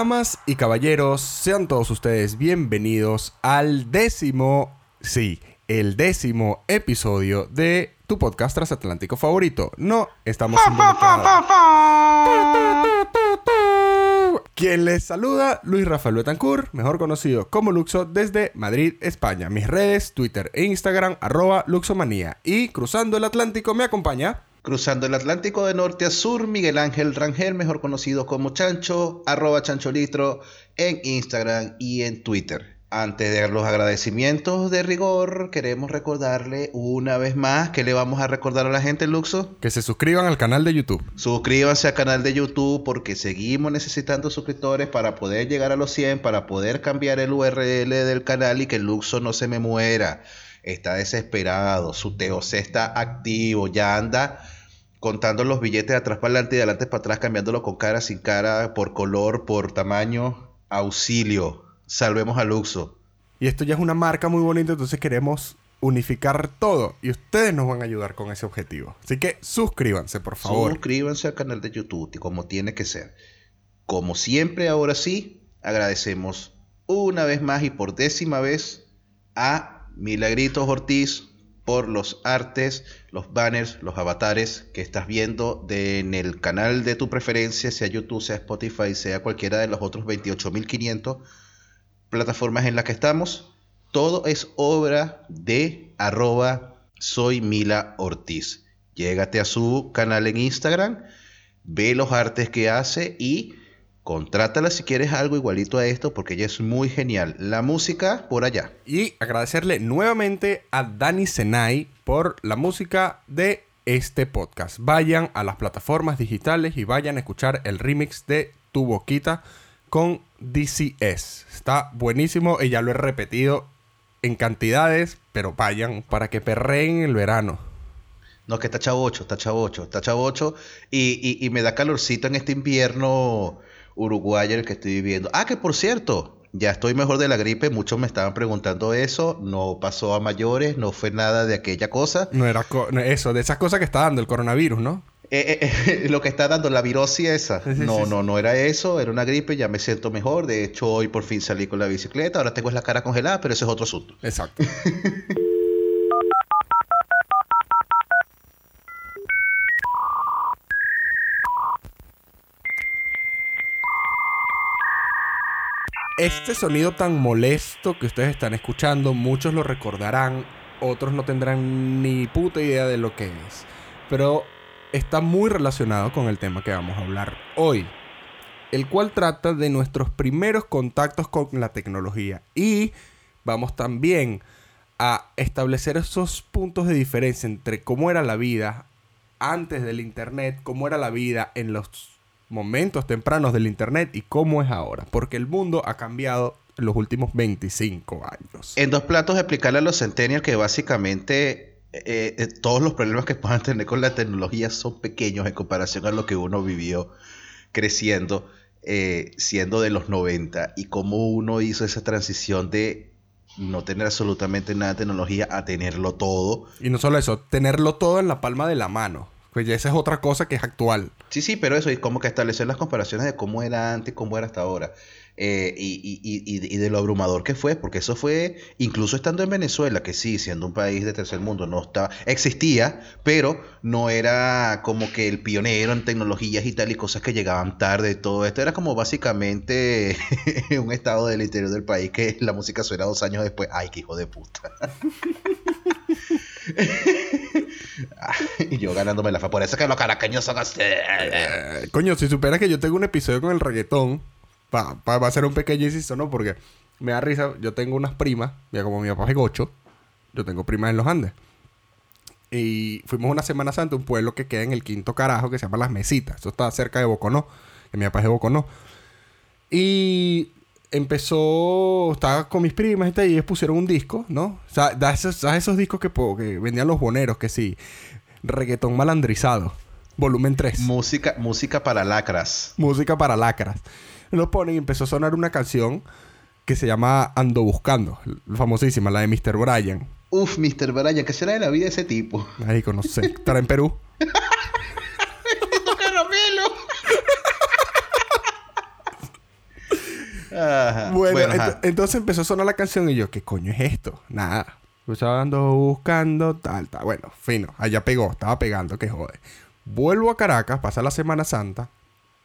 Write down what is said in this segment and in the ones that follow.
Damas y caballeros, sean todos ustedes bienvenidos al décimo, sí, el décimo episodio de tu podcast transatlántico favorito. No estamos involucrados. Quien les saluda, Luis Rafael Betancourt, mejor conocido como Luxo desde Madrid, España. Mis redes, Twitter e Instagram, arroba Luxomanía. Y cruzando el Atlántico me acompaña... Cruzando el Atlántico de norte a sur, Miguel Ángel Rangel, mejor conocido como Chancho, arroba Chancholitro en Instagram y en Twitter. Antes de dar los agradecimientos de rigor, queremos recordarle una vez más que le vamos a recordar a la gente, Luxo. Que se suscriban al canal de YouTube. Suscríbanse al canal de YouTube porque seguimos necesitando suscriptores para poder llegar a los 100, para poder cambiar el URL del canal y que Luxo no se me muera. Está desesperado, su TOC está activo, ya anda contando los billetes de atrás para adelante y de adelante para atrás, cambiándolo con cara, sin cara, por color, por tamaño. Auxilio. Salvemos a Luxo. Y esto ya es una marca muy bonita, entonces queremos unificar todo y ustedes nos van a ayudar con ese objetivo. Así que suscríbanse, por favor. Suscríbanse al canal de YouTube, como tiene que ser. Como siempre, ahora sí, agradecemos una vez más y por décima vez a Milagritos Ortiz por los artes, los banners, los avatares que estás viendo en el canal de tu preferencia, sea YouTube, sea Spotify, sea cualquiera de los otros 28.500 plataformas en las que estamos. Todo es obra de arroba soy Mila Ortiz. Llégate a su canal en Instagram, ve los artes que hace y contrátala si quieres algo igualito a esto porque ella es muy genial. La música por allá. Y agradecerle nuevamente a Dani Senai por la música de este podcast. Vayan a las plataformas digitales y vayan a escuchar el remix de Tu Boquita con DCS. Está buenísimo y ya lo he repetido en cantidades, pero vayan para que perreen el verano. No, que está chavocho, está chavocho, está chavocho. Y, y, y me da calorcito en este invierno uruguayo en el que estoy viviendo. Ah, que por cierto, ya estoy mejor de la gripe. Muchos me estaban preguntando eso. No pasó a mayores, no fue nada de aquella cosa. No era eso, de esas cosas que está dando el coronavirus, ¿no? Eh, eh, eh, lo que está dando la virosis esa. no, no, no era eso, era una gripe, ya me siento mejor. De hecho, hoy por fin salí con la bicicleta, ahora tengo la cara congelada, pero ese es otro asunto. Exacto. Este sonido tan molesto que ustedes están escuchando, muchos lo recordarán, otros no tendrán ni puta idea de lo que es. Pero está muy relacionado con el tema que vamos a hablar hoy, el cual trata de nuestros primeros contactos con la tecnología y vamos también a establecer esos puntos de diferencia entre cómo era la vida antes del Internet, cómo era la vida en los momentos tempranos del Internet y cómo es ahora, porque el mundo ha cambiado en los últimos 25 años. En dos platos explicarle a los centennials que básicamente eh, eh, todos los problemas que puedan tener con la tecnología son pequeños en comparación a lo que uno vivió creciendo, eh, siendo de los 90, y cómo uno hizo esa transición de no tener absolutamente nada de tecnología a tenerlo todo. Y no solo eso, tenerlo todo en la palma de la mano. Pues ya esa es otra cosa que es actual. Sí, sí, pero eso es como que establecer las comparaciones de cómo era antes, cómo era hasta ahora. Eh, y, de lo abrumador que fue, porque eso fue, incluso estando en Venezuela, que sí, siendo un país de tercer mundo, no estaba, existía, pero no era como que el pionero en tecnologías y tal y cosas que llegaban tarde, todo esto era como básicamente un estado del interior del país que la música suena dos años después, ay, qué hijo de puta. y yo ganándome la fa. Por eso que los caraqueños son así. Eh, coño, si supieras que yo tengo un episodio con el reggaetón va, a ser un pequeño inciso, ¿no? Porque me da risa. Yo tengo unas primas. Mira, como mi papá es gocho. Yo tengo primas en los Andes. Y fuimos una Semana Santa a un pueblo que queda en el quinto carajo que se llama Las Mesitas. Eso está cerca de Boconó. Que mi papá es de Boconó. Y empezó, estaba con mis primas y ellos pusieron un disco, ¿no? O sea, da esos, esos discos que, que vendían los boneros, que sí, reggaetón malandrizado, volumen 3. Música, música para lacras. Música para lacras lo ponen y empezó a sonar una canción que se llama Ando Buscando, famosísima, la de Mr. Bryan. Uf, Mr. Bryan, ¿qué será de la vida de ese tipo? Marico, no sé. ¿Estará en Perú? Ajá. Bueno, Bueno, ent- ajá. entonces empezó a sonar la canción y yo, ¿qué coño es esto? Nada. Yo estaba ando buscando, tal, tal. Bueno, fino. Allá pegó, estaba pegando, que jode. Vuelvo a Caracas, pasa la Semana Santa.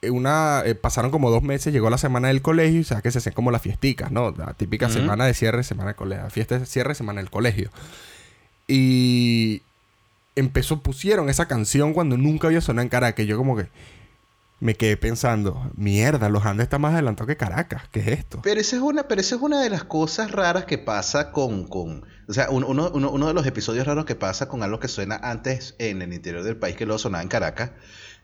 eh, Una, eh, pasaron como dos meses, llegó la semana del colegio y sabes que se hacían como las fiesticas, ¿no? La típica semana de cierre, semana de colegio. Fiesta de cierre, semana del colegio. Y empezó, pusieron esa canción cuando nunca había sonado en Caracas. Y yo como que me quedé pensando, mierda, los Andes está más adelantados que Caracas. ¿Qué es esto? Pero esa es una, pero esa es una de las cosas raras que pasa con, con o sea, un- uno, uno, uno de los episodios raros que pasa con algo que suena antes en el interior del país que luego sonaba en Caracas.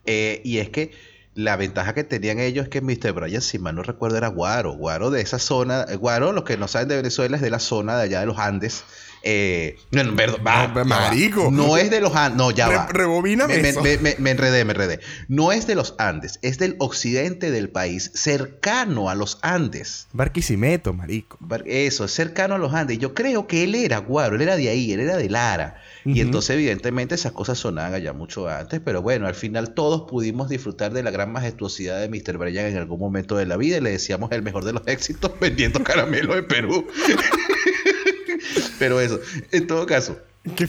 eh, y es que la ventaja que tenían ellos es que Mr. Bryan, si mal no recuerdo, era Guaro. Guaro de esa zona. Guaro, los que no saben de Venezuela, es de la zona de allá de los Andes. Eh, no, perdón, va, No, marico. No es de los Andes. No, ya Re- va. rebobíname Me, me- eso. me- me- me enredé, me enredé. No es de los Andes, es del occidente del país, cercano a los Andes. Barquisimeto, marico. Eso, es cercano a los Andes. Yo creo que él era guaro, él era de ahí, él era de Lara. Y entonces, evidentemente, esas cosas sonaban allá mucho antes. Pero bueno, al final todos pudimos disfrutar de la gran majestuosidad de Mr. Bryan en algún momento de la vida. Y le decíamos el mejor de los éxitos vendiendo caramelos en Perú. pero eso, en todo caso,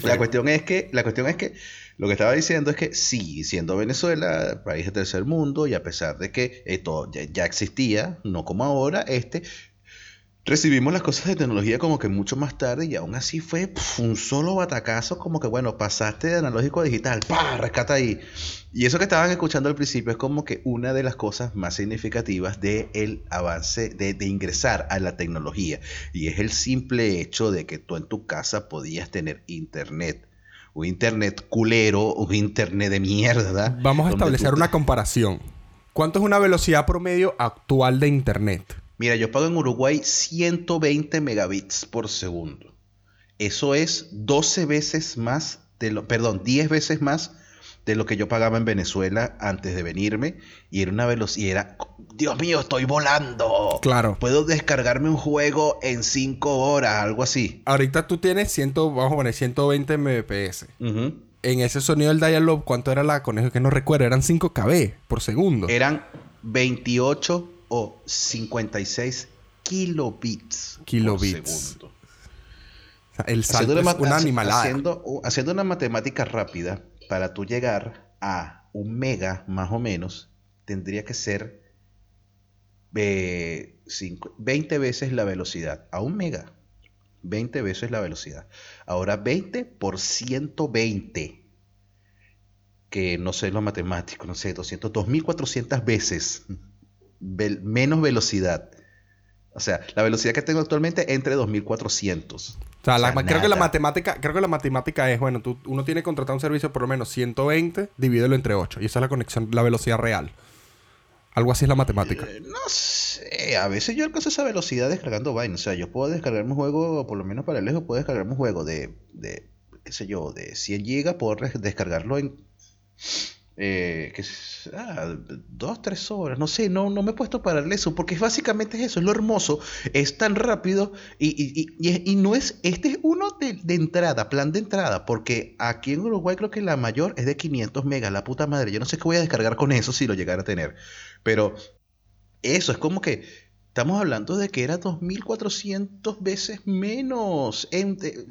la cuestión es que, la cuestión es que lo que estaba diciendo es que sí, siendo Venezuela país de tercer mundo y a pesar de que esto ya, ya existía, no como ahora, este recibimos las cosas de tecnología como que mucho más tarde y aún así fue pf, un solo batacazo como que bueno, pasaste de analógico a digital, pa, rescata ahí. Y eso que estaban escuchando al principio es como que una de las cosas más significativas del avance de, de ingresar a la tecnología y es el simple hecho de que tú en tu casa podías tener internet. Un internet culero, un internet de mierda. Vamos a establecer una comparación. ¿Cuánto es una velocidad promedio actual de internet? Mira, yo pago en Uruguay 120 megabits por segundo. Eso es 12 veces más de lo, perdón, 10 veces más de lo que yo pagaba en Venezuela antes de venirme y era una velocidad, era, Dios mío, estoy volando. Claro. Puedo descargarme un juego en 5 horas, algo así. Ahorita tú tienes 100, vamos a poner 120 mbps. Ujú. En ese sonido del dial-up, ¿cuánto era la conexión? Que no recuerdo, eran 5 kb por segundo. Eran 28 o 56 kilobits, Kilobits. por segundo. O sea, el salto Haciendo es una, una haci- animalada. Haciendo, haciendo una matemática rápida, para tú llegar a un mega más o menos, tendría que ser eh, cinco- 20 veces la velocidad. A un mega. 20 veces la velocidad. Ahora 20 por 120. Que no sé lo matemático, no sé, 200, 2400 veces menos velocidad. O sea, la velocidad que tengo actualmente entre 2400. O sea, la- O sea, creo que la matemática, creo que la matemática es, bueno, tú, uno tiene que contratar un servicio por lo menos 120, divídelo entre 8. Y esa es la conexión, la velocidad real. Algo así es la matemática. Eh, No sé, a veces yo alcanzo esa velocidad descargando vainas. O sea, yo puedo descargarme un juego, por lo menos para el lejos, puedo descargarme un juego de, de qué sé yo, de 100 gigas, puedo descargarlo en, eh, sé- ah, dos, tres horas. No sé, no, no me he puesto a pararle eso, porque básicamente es eso, es lo hermoso, es tan rápido y, y, y- y no es, este es uno de, entrada, plan de entrada, porque aquí en Uruguay creo que la mayor es de 500 megas, la puta madre. Yo no sé qué voy a descargar con eso si lo llegara a tener. Pero eso es como que estamos hablando de que era 2400 veces menos. en- de-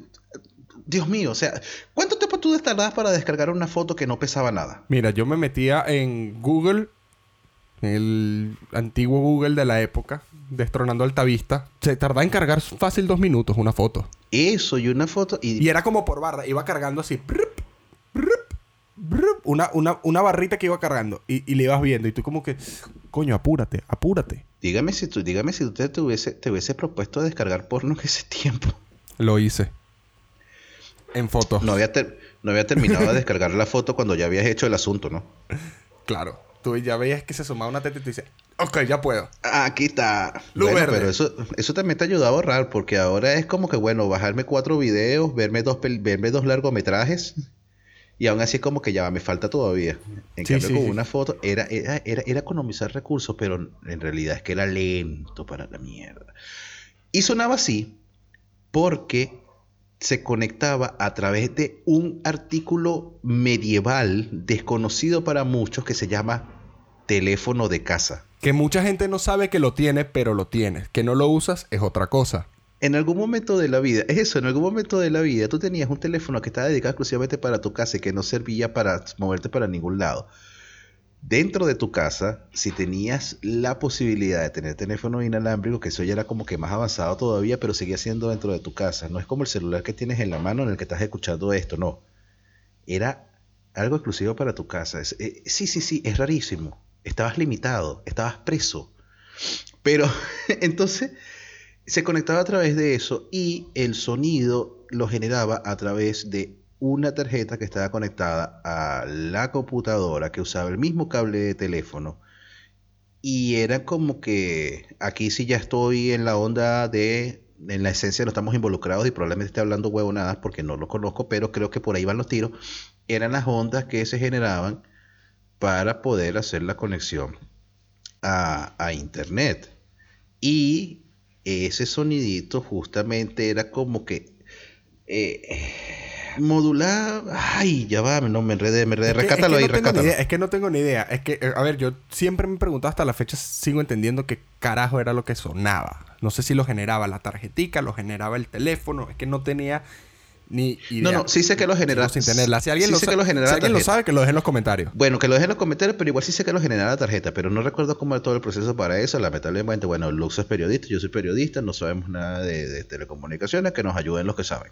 Dios mío, o sea, ¿cuánto tiempo tú tardabas para descargar una foto que no pesaba nada? Mira, yo me metía en Google, el antiguo Google de la época, destronando Altavista. Se tardaba en cargar fácil dos minutos una foto. Eso y una foto y, Y era como por barra, iba cargando así. brup, brup, brup, una, una, una barrita que iba cargando. Y, y le ibas viendo. Y tú como que, coño, apúrate, apúrate. dígame si tú, dígame si usted te hubiese, te hubiese propuesto descargar porno en ese tiempo. Lo hice. En fotos. No había, no había terminado de descargar la foto cuando ya habías hecho el asunto, ¿no? Claro. Tú ya veías que se sumaba una teta y tú dices, ok, ya puedo. Ah, Aquí está. Luz Bueno, verde. pero eso, eso también te ayuda a ahorrar, porque ahora es como que, bueno, bajarme cuatro videos, verme dos, verme dos largometrajes, y aún así es como que ya me falta todavía. En Sí, cambio, sí, con sí. una foto era, era, era, era economizar recursos, pero en realidad es que era lento para la mierda. Y sonaba así porque se conectaba a través de un artículo medieval desconocido para muchos que se llama teléfono de casa. Que mucha gente no sabe que lo tiene, pero lo tienes. Que no lo usas es otra cosa. En algún momento de la vida, es eso, en algún momento de la vida tú tenías un teléfono que estaba dedicado exclusivamente para tu casa y que no servía para moverte para ningún lado. Dentro de tu casa, si tenías la posibilidad de tener teléfono inalámbrico, que eso ya era como que más avanzado todavía, pero seguía siendo dentro de tu casa. No es como el celular que tienes en la mano en el que estás escuchando esto, no. Era algo exclusivo para tu casa. Eh, sí, sí, sí, es rarísimo. Estabas limitado, estabas preso. Pero entonces se conectaba a través de eso y el sonido lo generaba a través de una tarjeta que estaba conectada a la computadora que usaba el mismo cable de teléfono. Y era como que aquí sí ya estoy en la onda de en la esencia no estamos involucrados y probablemente esté hablando huevonadas porque no lo conozco pero creo que por ahí van los tiros. Eran las ondas que se generaban para poder hacer la conexión a, a internet. Y ese sonidito justamente era como que eh, modular. Ay, ya va, no me enredé, me enredé. rescátalo ahí, rescátalo. es que no tengo ni idea. Es que, a ver, yo siempre me he preguntado hasta la fecha, sigo entendiendo qué carajo era lo que sonaba. No sé si lo generaba la tarjetica, lo generaba el teléfono. Es que no tenía ni No, no, sí sé que lo genera. Sin tenerla. Si alguien, lo, que lo, si alguien lo sabe, que lo deje en los comentarios. Bueno, que lo deje en los comentarios, pero igual sí sé que lo genera la tarjeta, pero no recuerdo cómo era todo el proceso para eso. Lamentablemente, bueno, Lux es periodista, yo soy periodista, no sabemos nada de, telecomunicaciones, que nos ayuden los que saben.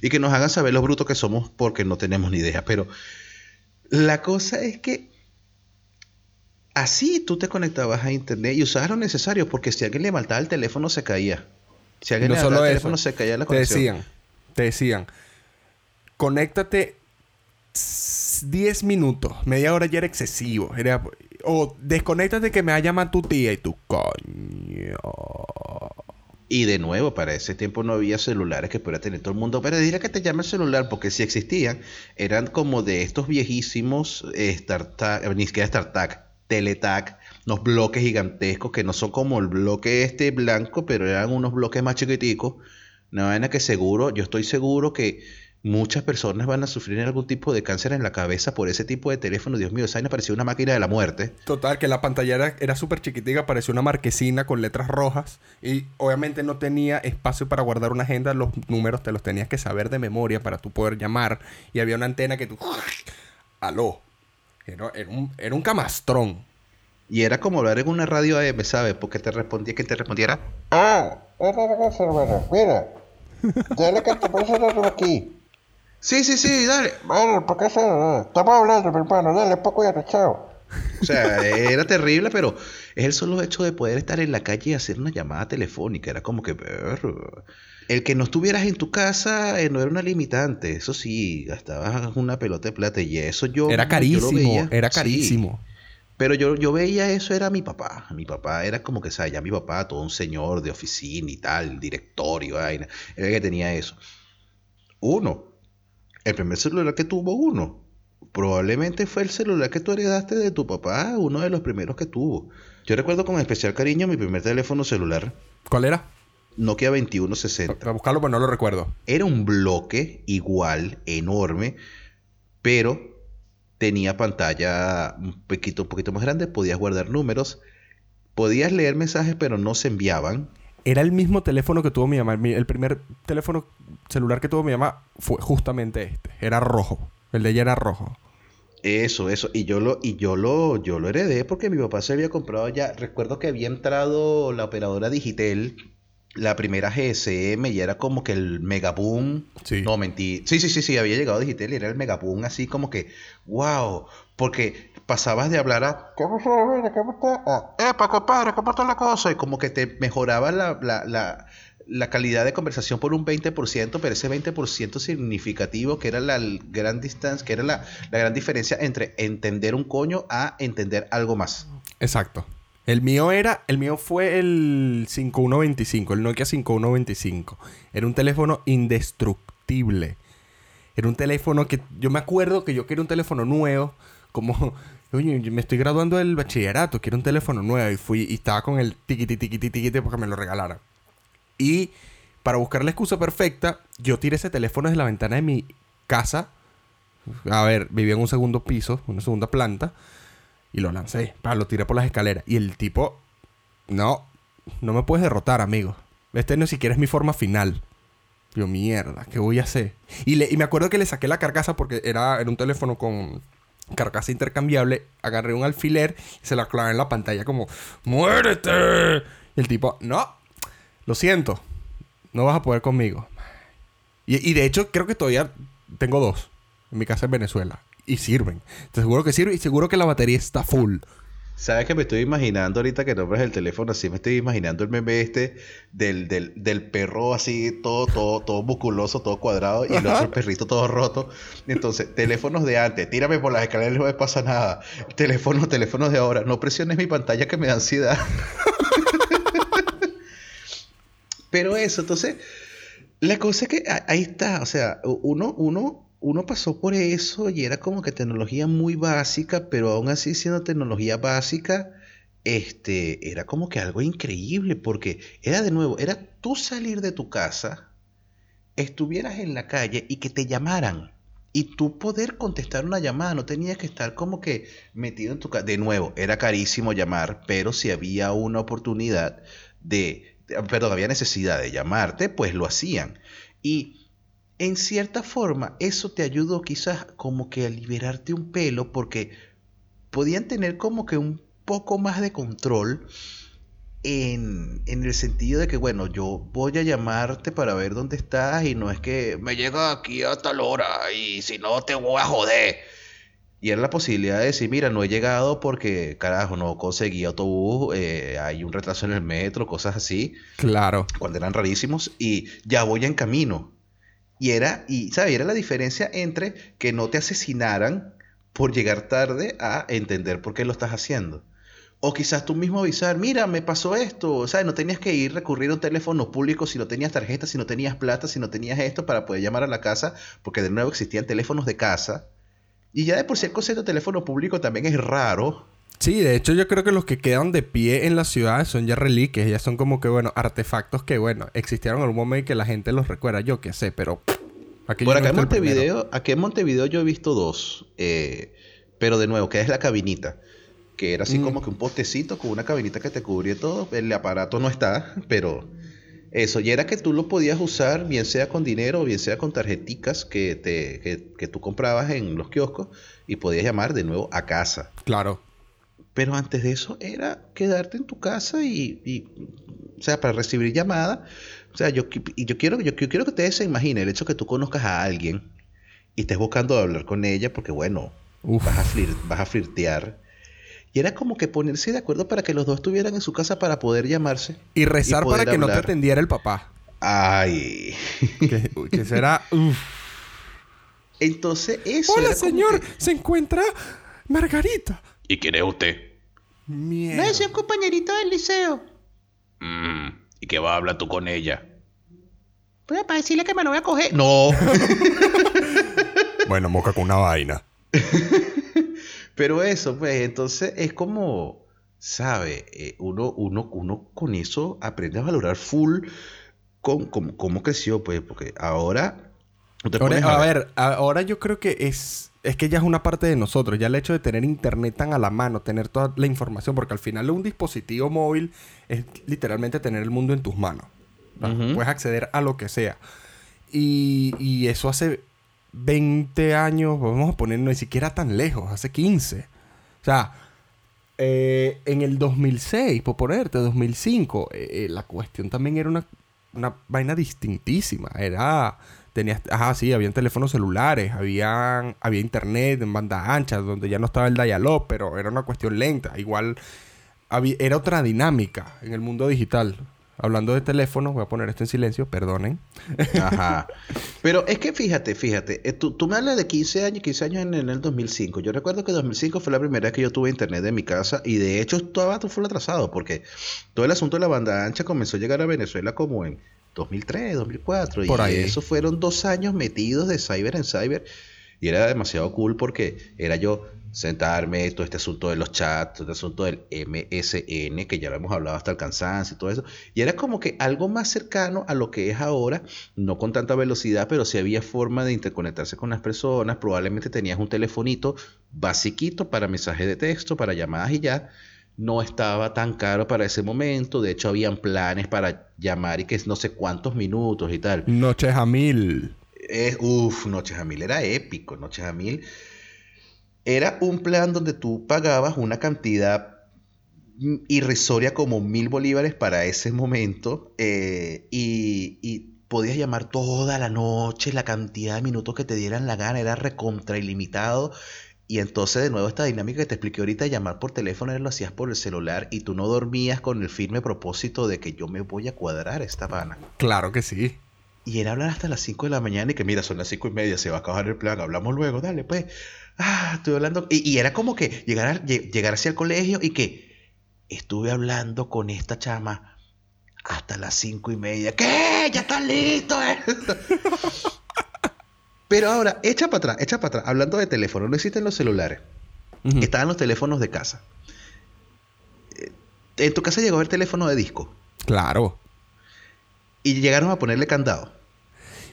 Y que nos hagan saber los brutos que somos porque no tenemos ni idea. Pero la cosa es que así tú te conectabas a internet y usabas lo necesario, porque si alguien le faltaba el teléfono se caía. Si alguien le faltaba el teléfono se caía la conexión. Te decían te decían, conéctate 10 minutos, media hora ya era excesivo. o desconéctate que me va a llamar tu tía y tu coño. Y de nuevo, para ese tiempo no había celulares que pudiera tener todo el mundo. Pero dirá que te llame el celular, porque si existían, eran como de estos viejísimos eh, ni siquiera StarTAC, Teletac, unos bloques gigantescos que no son como el bloque este blanco, pero eran unos bloques más chiquiticos una vaina que seguro, yo estoy seguro que muchas personas van a sufrir algún tipo de cáncer en la cabeza por ese tipo de teléfono. Dios mío, esa vaina parecía una máquina de la muerte. Total, que la pantalla era, súper chiquitica, parecía una marquesina con letras rojas. Y obviamente no tenía espacio para guardar una agenda. Los números te los tenías que saber de memoria para tú poder llamar. Y había una antena que tú... Aló. Era, un, era un camastrón. Y era como hablar en una radio AM, ¿sabes? Porque te respondía que te respondiera. Ah, mira. Dale que te puse aquí. Sí, sí, sí, dale. Bueno, ¿por qué se.? Estamos hablando, mi hermano. Dale, poco ya, chao. O sea, era terrible, pero es el solo hecho de poder estar en la calle y hacer una llamada telefónica. Era como que. El que no estuvieras en tu casa eh, no era una limitante. Eso sí, gastabas una pelota de plata y eso yo. Era carísimo, era carísimo. Pero yo, yo veía eso, era mi papá. Mi papá era como que, ¿sabes? Ya mi papá, todo un señor de oficina y tal, directorio, vaina. Era el que tenía eso. Uno. El primer celular que tuvo uno. Probablemente fue el celular que tú heredaste de tu papá, uno de los primeros que tuvo. Yo recuerdo con especial cariño mi primer teléfono celular. ¿Cuál era? Nokia 2160. Para buscarlo, pero no lo recuerdo. Era un bloque igual, enorme, pero tenía pantalla un poquito, un poquito más grande, podías guardar números, podías leer mensajes, pero no se enviaban. Era el mismo teléfono que tuvo mi mamá. El primer teléfono celular que tuvo mi mamá fue justamente este. Era rojo. El de ella era rojo. Eso, eso. Y yo lo, y yo lo, yo lo heredé porque mi papá se había comprado ya. Recuerdo que había entrado la operadora Digitel la primera GSM y era como que el megaboom. Sí. No, mentí. Sí, sí, sí, sí, había llegado Digital y era el megaboom así como que, wow, porque pasabas de hablar a... ¿Qué pasó, ¿Qué pasó? Ah, epa, compadre, ¿cómo está la cosa? Y como que te mejoraba la, la, la, la calidad de conversación por un 20%, pero ese 20% significativo que era la gran distancia, que era la, la gran diferencia entre entender un coño a entender algo más. Exacto. El mío era, el mío fue el 5125, el Nokia 5125. Era un teléfono indestructible. Era un teléfono que yo me acuerdo que yo quería un teléfono nuevo, como Oye, me estoy graduando del bachillerato, quiero un teléfono nuevo. Y fui y estaba con el tiquiti, tiquiti, tiquiti porque me lo regalaran. Y para buscar la excusa perfecta, yo tiré ese teléfono desde la ventana de mi casa. A ver, vivía en un segundo piso, una segunda planta. Y lo lancé. Pa, lo tiré por las escaleras. Y el tipo, no, no me puedes derrotar, amigo. Este no siquiera es mi forma final. Yo, mierda, ¿qué voy a hacer? Y, le, y me acuerdo que le saqué la carcasa porque era, era un teléfono con carcasa intercambiable. Agarré un alfiler y se la clavé en la pantalla como, ¡muérete! Y el tipo, no, lo siento, no vas a poder conmigo. Y, y de hecho, creo que todavía tengo dos en mi casa en Venezuela. Y sirven. Te seguro que sirve y seguro que la batería está full. ¿Sabes que me estoy imaginando ahorita que nombres el teléfono? Así me estoy imaginando el meme este del, del, del perro así, todo, todo, todo musculoso, todo cuadrado, y el Ajá. otro perrito todo roto. Entonces, teléfonos de antes, tírame por las escaleras, no me pasa nada. Teléfonos, teléfonos de ahora, no presiones mi pantalla que me da ansiedad. Pero eso, entonces, la cosa es que ahí está, o sea, uno, uno, uno pasó por eso y era como que tecnología muy básica, pero aún así siendo tecnología básica, este, era como que algo increíble, porque era de nuevo, era tú salir de tu casa, estuvieras en la calle y que te llamaran. Y tú poder contestar una llamada, no tenías que estar como que metido en tu casa. De nuevo, era carísimo llamar, pero si había una oportunidad de, perdón, había necesidad de llamarte, pues lo hacían. Y en cierta forma, eso te ayudó quizás como que a liberarte un pelo, porque podían tener como que un poco más de control en, en el sentido de que, bueno, yo voy a llamarte para ver dónde estás y no es que me llega aquí a tal hora y si no te voy a joder. Y era la posibilidad de decir, mira, no he llegado porque, carajo, no conseguí autobús, eh, hay un retraso en el metro, cosas así, Claro. cuando eran rarísimos, y ya voy en camino. Y era, y, ¿sabes? Era la diferencia entre que no te asesinaran por llegar tarde a entender por qué lo estás haciendo. O quizás tú mismo avisar, mira, me pasó esto, ¿sabes? No tenías que ir recurrir a un teléfono público si no tenías tarjeta, si no tenías plata, si no tenías esto para poder llamar a la casa, porque de nuevo existían teléfonos de casa. Y ya de por sí el concepto de teléfono público también es raro. Sí, de hecho yo creo que los que quedan de pie en las ciudades son ya reliquias, ya son como que, bueno, artefactos que, bueno, existieron en algún momento y que la gente los recuerda, yo qué sé, pero... Aquí Por acá en no el primero. Montevideo, aquí en Montevideo yo he visto dos, eh, pero de nuevo, que es la cabinita, que era así Mm. como que un postecito con una cabinita que te cubría todo, el aparato no está, pero eso, y era que tú lo podías usar, bien sea con dinero o bien sea con tarjeticas que, te, que, que tú comprabas en los kioscos y podías llamar de nuevo a casa. Claro. Pero antes de eso era quedarte en tu casa y, y, o sea, para recibir llamada. O sea, yo, y yo quiero, yo, yo quiero que ustedes se imaginen el hecho que tú conozcas a alguien y estés buscando hablar con ella porque, bueno, Uf. vas a, flir- vas a flirtear. Y era como que ponerse de acuerdo para que los dos estuvieran en su casa para poder llamarse. Y rezar poder para que no te atendiera el papá. Ay. Que, que será... uf. Entonces, eso. Hola, era como señor. que- Se encuentra Margarita. ¿Y quién es usted? Mierda. No, soy un compañerito del liceo. Mm, ¿Y qué va a hablar tú con ella? Pues para decirle que me lo voy a coger. No. Bueno, moca con una vaina. Pero eso, pues, entonces es como, ¿sabe? Eh, uno, uno, uno con eso aprende a valorar full con, con- cómo creció, pues, porque ahora... Ahora, a ver, ahora yo creo que es, es que ya es una parte de nosotros. Ya el hecho de tener internet tan a la mano, tener toda la información, porque al final un dispositivo móvil es literalmente tener el mundo en tus manos. Puedes acceder a lo que sea. Y, y eso hace 20 años, vamos a poner, no ni siquiera tan lejos, hace 15. O sea, eh, en el 2006, por ponerte, 2005, eh, eh, la cuestión también era una, una vaina distintísima. Era, tenías, ajá, sí, habían teléfonos celulares, habían, había internet en banda ancha, donde ya no estaba el dial-up, pero era una cuestión lenta. Igual, había- era otra dinámica en el mundo digital. Hablando de teléfonos, voy a poner esto en silencio, perdonen. Ajá. Pero es que fíjate, fíjate, eh, tú, tú me hablas de 15 años, 15 años en, el 2005. Yo recuerdo que 2005 fue la primera vez que yo tuve internet en mi casa y de hecho estaba todo full atrasado porque todo el asunto de la banda ancha comenzó a llegar a Venezuela como en 2003, 2004 Por y ahí. eso fueron dos años metidos de cyber en cyber y era demasiado cool porque era yo sentarme, todo este asunto de los chats, todo este asunto del MSN, que ya lo hemos hablado hasta el cansancio y todo eso. Y era como que algo más cercano a lo que es ahora, no con tanta velocidad, pero si había forma de interconectarse con las personas. Probablemente tenías un telefonito basiquito para mensajes de texto, para llamadas y ya. No estaba tan caro para ese momento. De hecho, habían planes para llamar y que no sé cuántos minutos y tal. Noches a mil. Uf, Noches a mil era épico. Noches a mil era un plan donde tú pagabas una cantidad irrisoria como mil bolívares para ese momento eh, y, podías llamar toda la noche, la cantidad de minutos que te dieran la gana era recontra ilimitado. Y entonces de nuevo esta dinámica que te expliqué ahorita, llamar por teléfono, lo hacías por el celular y tú no dormías con el firme propósito de que yo me voy a cuadrar esta vana. Claro que sí. Y era hablar hasta las 5 de la mañana y que mira, son las 5 y media, se va a acabar el plan, hablamos luego, dale pues ah, estuve hablando. Y, era como que llegar, llegar hacia el colegio y que estuve hablando con esta chama hasta las cinco y media. ¿Qué? Ya está listo. Pero ahora, echa para atrás, echa para atrás. Hablando de teléfono, no existen los celulares. Estaban los teléfonos de casa. Eh, ¿En tu casa llegó a haber teléfono de disco? Claro. ¿Y llegaron a ponerle candado?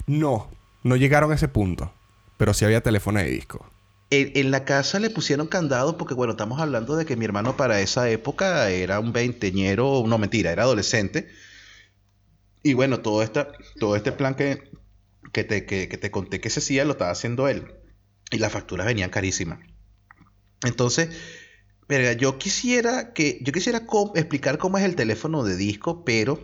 No, no llegaron a ese punto. Pero sí había teléfono de disco. En, la casa le pusieron candado porque, bueno, estamos hablando de que mi hermano para esa época era un veinteñero, no mentira, era adolescente. Y bueno, todo, esta, todo este plan que, que, te, que, te conté que se hacía lo estaba haciendo él. Y las facturas venían carísimas. Entonces, yo quisiera que yo quisiera explicar cómo es el teléfono de disco, pero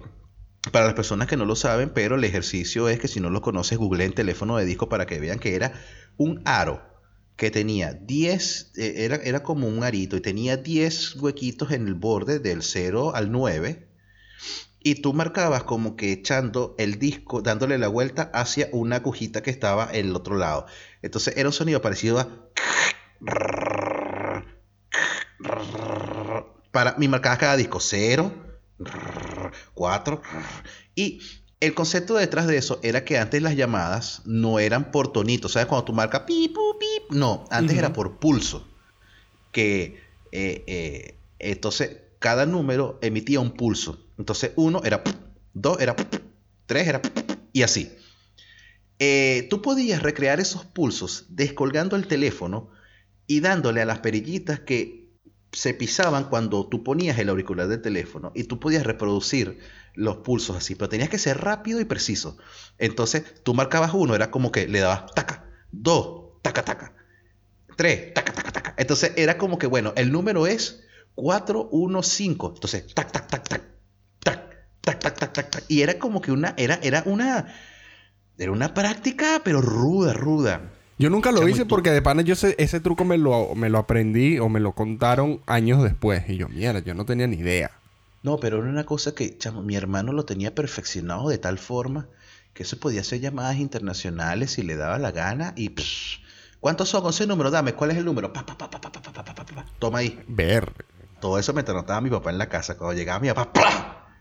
para las personas que no lo saben, pero el ejercicio es que si no lo conoces, google en teléfono de disco para que vean que era un aro que tenía 10, eh, era, era como un arito y tenía 10 huequitos en el borde del 0 al 9. Y tú marcabas como que echando el disco, dándole la vuelta hacia una agujita que estaba en el otro lado. Entonces era un sonido parecido a... Para mi marcaba cada disco 0, 4 y el concepto detrás de eso era que antes las llamadas no eran por tonito. ¿Sabes? Cuando tú marcas pip, pip. No, antes era por pulso. Que eh, eh, entonces cada número emitía un pulso. Entonces uno era dos era tres era y así. Eh, tú podías recrear esos pulsos descolgando el teléfono y dándole a las perillitas que se pisaban cuando tú ponías el auricular del teléfono y tú podías reproducir los pulsos así, pero tenías que ser rápido y preciso. Entonces, tú marcabas uno, era como que le dabas taca, dos, taca, taca, tres, taca, taca, taca. Entonces, era como que, bueno, el número es 4, 1, 5. Entonces, tac, tac, tac, tac, tac, tac, tac, tac, tac, tac. Y era como que una, era, era una, era una práctica, pero ruda, ruda. Yo nunca lo hice porque de pana yo ese truco me lo, me lo aprendí o me lo contaron años después. Y yo, mierda, yo no tenía ni idea. No, pero era una cosa que, chamo, mi hermano lo tenía perfeccionado de tal forma que eso podía hacer llamadas internacionales si le daba la gana y... ¿Cuántos son? ese número? Dame, ¿cuál es el número? Pa, pa, pa, Toma ahí. Ver. Todo eso me anotaba mi papá en la casa. Cuando llegaba mi papá,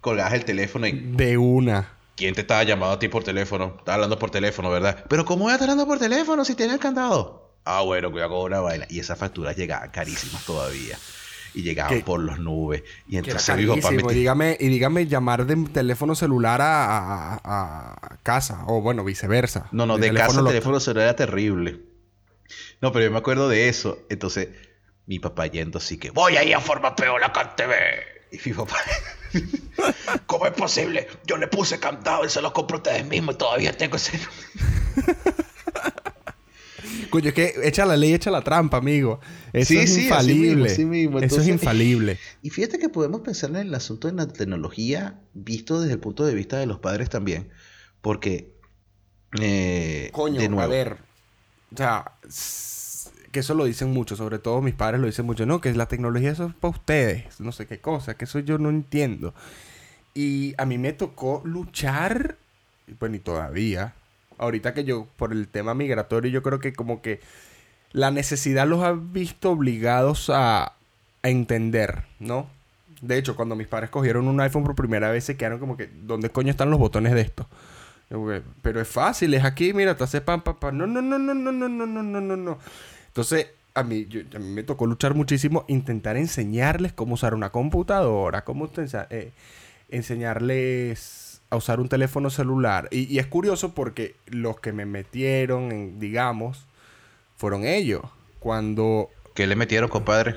colgabas el teléfono y... De una. ¿Quién te estaba llamando a ti por teléfono? Estaba hablando por teléfono, ¿verdad? Pero ¿cómo voy a estar hablando por teléfono si tiene el candado? Ah, bueno, cuidado con una vaina. Y esas facturas llegaban carísimas todavía y llegaban por los nubes. Y entonces mi papá me... y, dígame, y dígame llamar de teléfono celular a, casa, o bueno, viceversa. No, no, de, casa a teléfono celular era terrible. No, pero yo me acuerdo de eso. Entonces, mi papá yendo así que, voy a ir a forma peor la CanTV. Y mi papá, ¿cómo es posible? Yo le puse cantado y se lo compro ustedes mismos y todavía tengo ese... Coño, es que echa la ley, echa la trampa, amigo. Eso es infalible. Eso es infalible. Y fíjate que podemos pensar en el asunto de la tecnología visto desde el punto de vista de los padres también. Porque. Eh, Coño, de nuevo. a ver. O sea, que eso lo dicen mucho, sobre todo mis padres lo dicen mucho. No, que la tecnología eso es para ustedes. No sé qué cosa, que eso yo no entiendo. Y a mí me tocó luchar, bueno, y todavía, ahorita que yo, por el tema migratorio, yo creo que como que la necesidad los ha visto obligados a, a entender, ¿no? De hecho, cuando mis padres cogieron un iPhone por primera vez, se quedaron como que, ¿dónde coño están los botones de esto? Pero es fácil, es aquí, mira, te hace pam, pam, pam. No, no, no, no, no, no, no, no, no, no. Entonces, a mí, yo- a mí me tocó luchar muchísimo, intentar enseñarles cómo usar una computadora, cómo eh, enseñarles a usar un teléfono celular. Y, y es curioso porque los que me metieron, en, digamos, fueron ellos. Cuando... ¿Qué le metieron, compadre?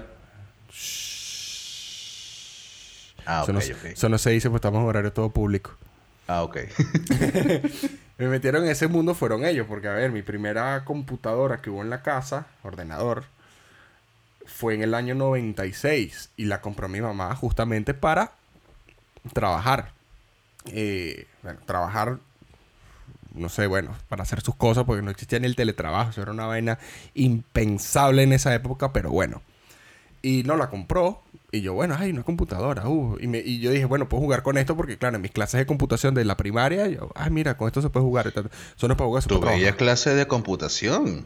Ah, eso, ok, no, ok. eso no se dice, pues estamos en horario todo público. Ah, ok. Me metieron en ese mundo fueron ellos, porque a ver, mi primera computadora que hubo en la casa, ordenador, fue en el año 96 y la compró mi mamá justamente para trabajar. Eh, bueno, trabajar, no sé, bueno, para hacer sus cosas, porque no existía ni el teletrabajo, eso era una vaina impensable en esa época, pero bueno. Y no la compró. Y yo, bueno, ay, una computadora. uh. Y, me- y yo dije, bueno, puedo jugar con esto porque, claro, en mis clases de computación de la primaria, yo, ay, mira, con esto se puede jugar. Eso no es para jugar, eso es Tu para bella trabajar. clase de computación.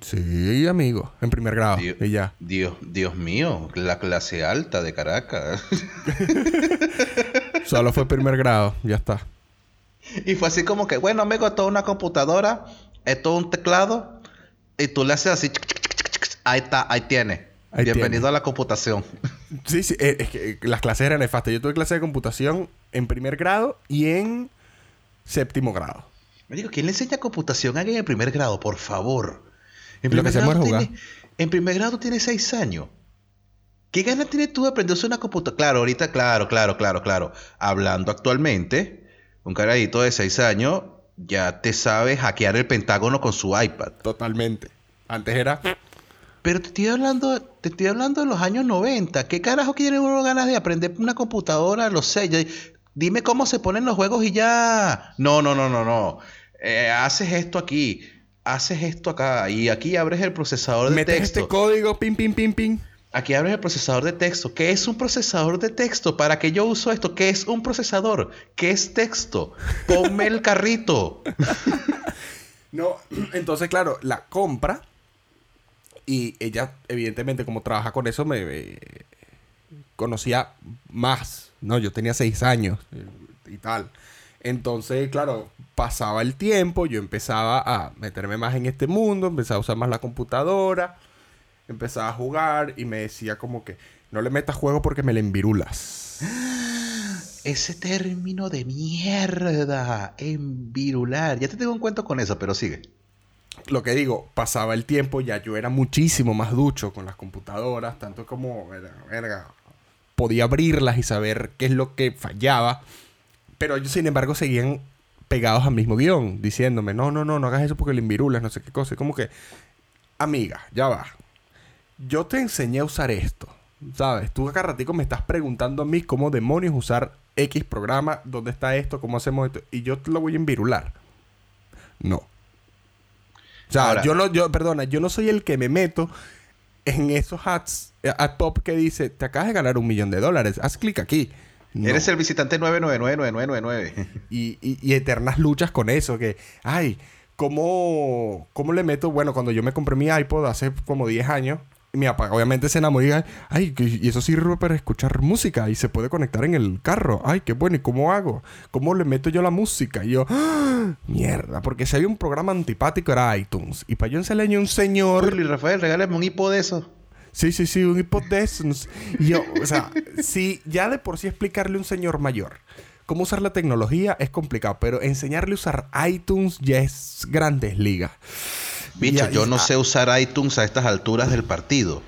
Sí, amigo, en primer grado. Dios, Y ya. Dios, Dios mío, la clase alta de Caracas. Solo fue primer grado, ya está. y fue así como que, bueno, me costó una computadora, esto es un teclado, y tú le haces así, ahí está, ahí tiene. Ahí Bienvenido tiene. a la computación. Sí, sí, eh, es que eh, las clases eran nefastas. Yo tuve clase de computación en primer grado y en séptimo grado. Me digo, ¿quién le enseña computación a alguien en primer grado? Por favor. En Lo que hacemos grado tiene- en primer grado tienes seis años. ¿Qué ganas tienes tú de aprender a usar una computadora? Claro, ahorita, claro, claro, claro, claro. Hablando actualmente, un carajito de seis años ya te sabe hackear el Pentágono con su iPad. Totalmente. Antes era... Pero te estoy hablando, te estoy hablando de los años 90. ¿Qué carajo tiene uno ganas de aprender una computadora? Lo sé. ya- dime cómo se ponen los juegos y ya. No, no, no, no, no. Eh, haces esto aquí. Haces esto acá. Y aquí abres el procesador de Metes texto. este código, pim, pim, pim, pim. Aquí abres el procesador de texto. ¿Qué es un procesador de texto? ¿Para qué yo uso esto? ¿Qué es un procesador? ¿Qué es texto? Ponme el carrito. No, entonces, claro, la compra. Y ella, evidentemente, como trabaja con eso, me eh, conocía más. No, yo tenía seis años eh, y tal. Entonces, claro, pasaba el tiempo, yo empezaba a meterme más en este mundo, empezaba a usar más la computadora, empezaba a jugar y me decía como que no le metas juego porque me le envirulas. Ese término de mierda. Envirular. Ya te tengo un cuento con eso, pero sigue. Lo que digo, pasaba el tiempo, ya yo era muchísimo más ducho con las computadoras, tanto como, verga, podía abrirlas y saber qué es lo que fallaba, pero ellos, sin embargo, seguían pegados al mismo guion, diciéndome, no, no, no, no hagas eso porque le envirulas, no sé qué cosa, y como que, amiga, ya va, yo te enseñé a usar esto, ¿sabes? Tú acá ratico me estás preguntando a mí cómo demonios usar X programa, dónde está esto, cómo hacemos esto, y yo te lo voy a envirular. No. O sea, Ahora- yo no, yo, perdona, yo no soy el que me meto en esos ads, ad pop que dice, te acabas de ganar un millón de dólares, haz clic aquí. No. Eres el visitante 9999999. y, y- y eternas luchas con eso, que, ay, ¿cómo, ¿cómo le meto? Bueno, cuando yo me compré mi iPod hace como 10 años, mi papá obviamente se enamoró y dijo, ay, y eso sirve para escuchar música y se puede conectar en el carro. Ay, qué bueno, ¿y cómo hago? ¿Cómo le meto yo la música? Y yo, ¡ah! mierda, porque si había un programa antipático era iTunes. Y para yo enseñarle a un señor... Uy, Rafael, regálame un hipo de eso. Sí, sí, sí, un iPod de esos. Y yo, o sea, si ya de por sí explicarle a un señor mayor cómo usar la tecnología es complicado, pero enseñarle a usar iTunes ya es grandes ligas. Bicho, Ya, yo no ah, sé usar iTunes a estas alturas del partido.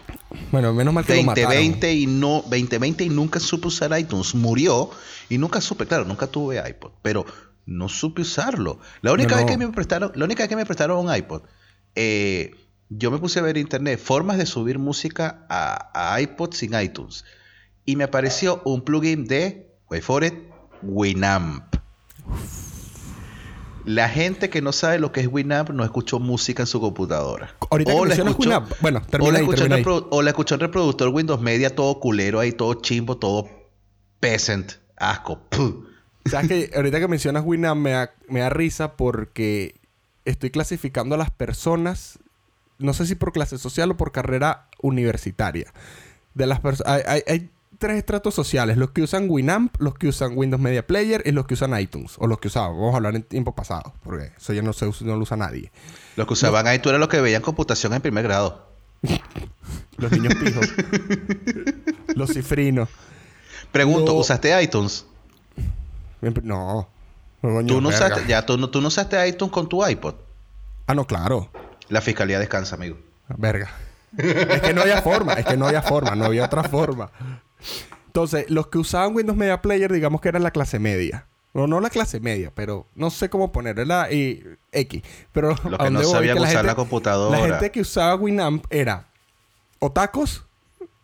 Bueno, menos mal que lo mataron. 2020 y no 2020 y nunca supe usar iTunes. Murió y nunca supe, claro, nunca tuve iPod, pero no supe usarlo. La única No, vez no. que me prestaron, la única vez que me prestaron un iPod, eh, yo me puse a ver internet formas de subir música a, a iPod sin iTunes y me apareció un plugin de, wait for it, Winamp. La gente que no sabe lo que es Winamp no escuchó música en su computadora. Ahorita que la escuchó- Winamp, bueno, o termina la, ahí, escuchó termina o la escuchó en reproductor Windows Media todo culero ahí, todo chimbo, todo peasant, asco. puh. Sabes que ahorita que mencionas Winamp me da, me da risa porque estoy clasificando a las personas, no sé si por clase social o por carrera universitaria. De las perso- hay, hay- hay tres estratos sociales, los que usan Winamp, los que usan Windows Media Player y los que usan iTunes, o los que usaban, vamos a hablar en tiempo pasado, porque eso ya no, se usa- no lo usa nadie. Los que usaban tú eras los que veían computación en primer grado. Los niños pijos. Los cifrinos. Pregunto, No. ¿usaste iTunes? No. ¿Tú no, usaste, ya, tú, no, tú no usaste iTunes con tu iPod. Ah, no, claro. La fiscalía descansa, amigo. Verga. es que no había forma, es que no había forma, no había otra forma. Entonces, los que usaban Windows Media Player, digamos que eran la clase media. No, no la clase media, pero no sé cómo ponerla la y X. Pero Los que no sabían usar la computadora. La gente que usaba Winamp era otacos,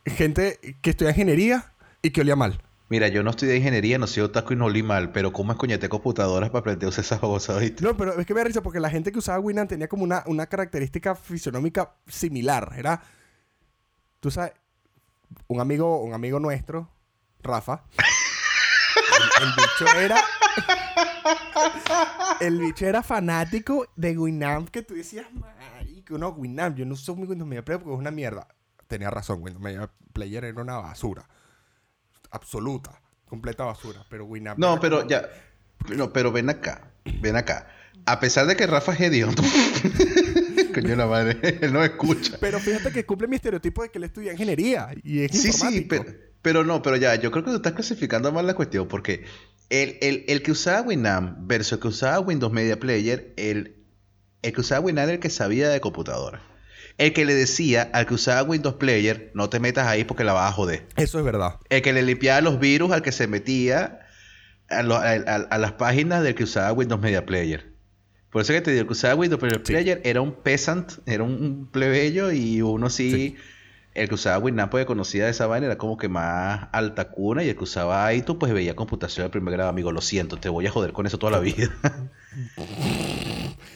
gente que estudia ingeniería y que olía mal. Mira, yo no de ingeniería, no soy otaku y no olí mal, pero ¿cómo es coñete computadoras para aprender a usar esas cosas, ¿viste? No, pero es que me da risa porque la gente que usaba Winamp tenía como una, una característica fisionómica similar. Era, tú sabes, un amigo, un amigo nuestro, Rafa. El, el bicho era. El bicho era fanático de Winamp que tú decías, marico, no, Winamp, yo no uso mi Windows Media Player porque es una mierda. Tenía razón, Windows Media Player era una basura. Absoluta, completa basura. Pero Winamp. No, pero como- ya. No, pero ven acá. Ven acá. A pesar de que Rafa es hediondo. Coño la madre, él no escucha. Pero fíjate que cumple mi estereotipo de que él estudia ingeniería y es Sí, sí, pero, pero no, pero ya, yo creo que tú estás clasificando mal la cuestión porque el, el- el que usaba Winamp versus el que usaba Windows Media Player, el, el que usaba Winamp era el que sabía de computadora. El que le decía al que usaba Windows Player, no te metas ahí porque la vas a joder. Eso es verdad. El que le limpiaba los virus al que se metía a, lo- a- a- a las páginas del que usaba Windows Media Player. Por eso que te digo, el que usaba Windows Media Sí. Player era un peasant, era un, plebeyo y uno sí, Sí. El que usaba Winamp pues conocía de esa vaina era como que más alta cuna y el que usaba iTunes pues veía computación de primer grado. Amigo, lo siento, te voy a joder con eso toda la vida.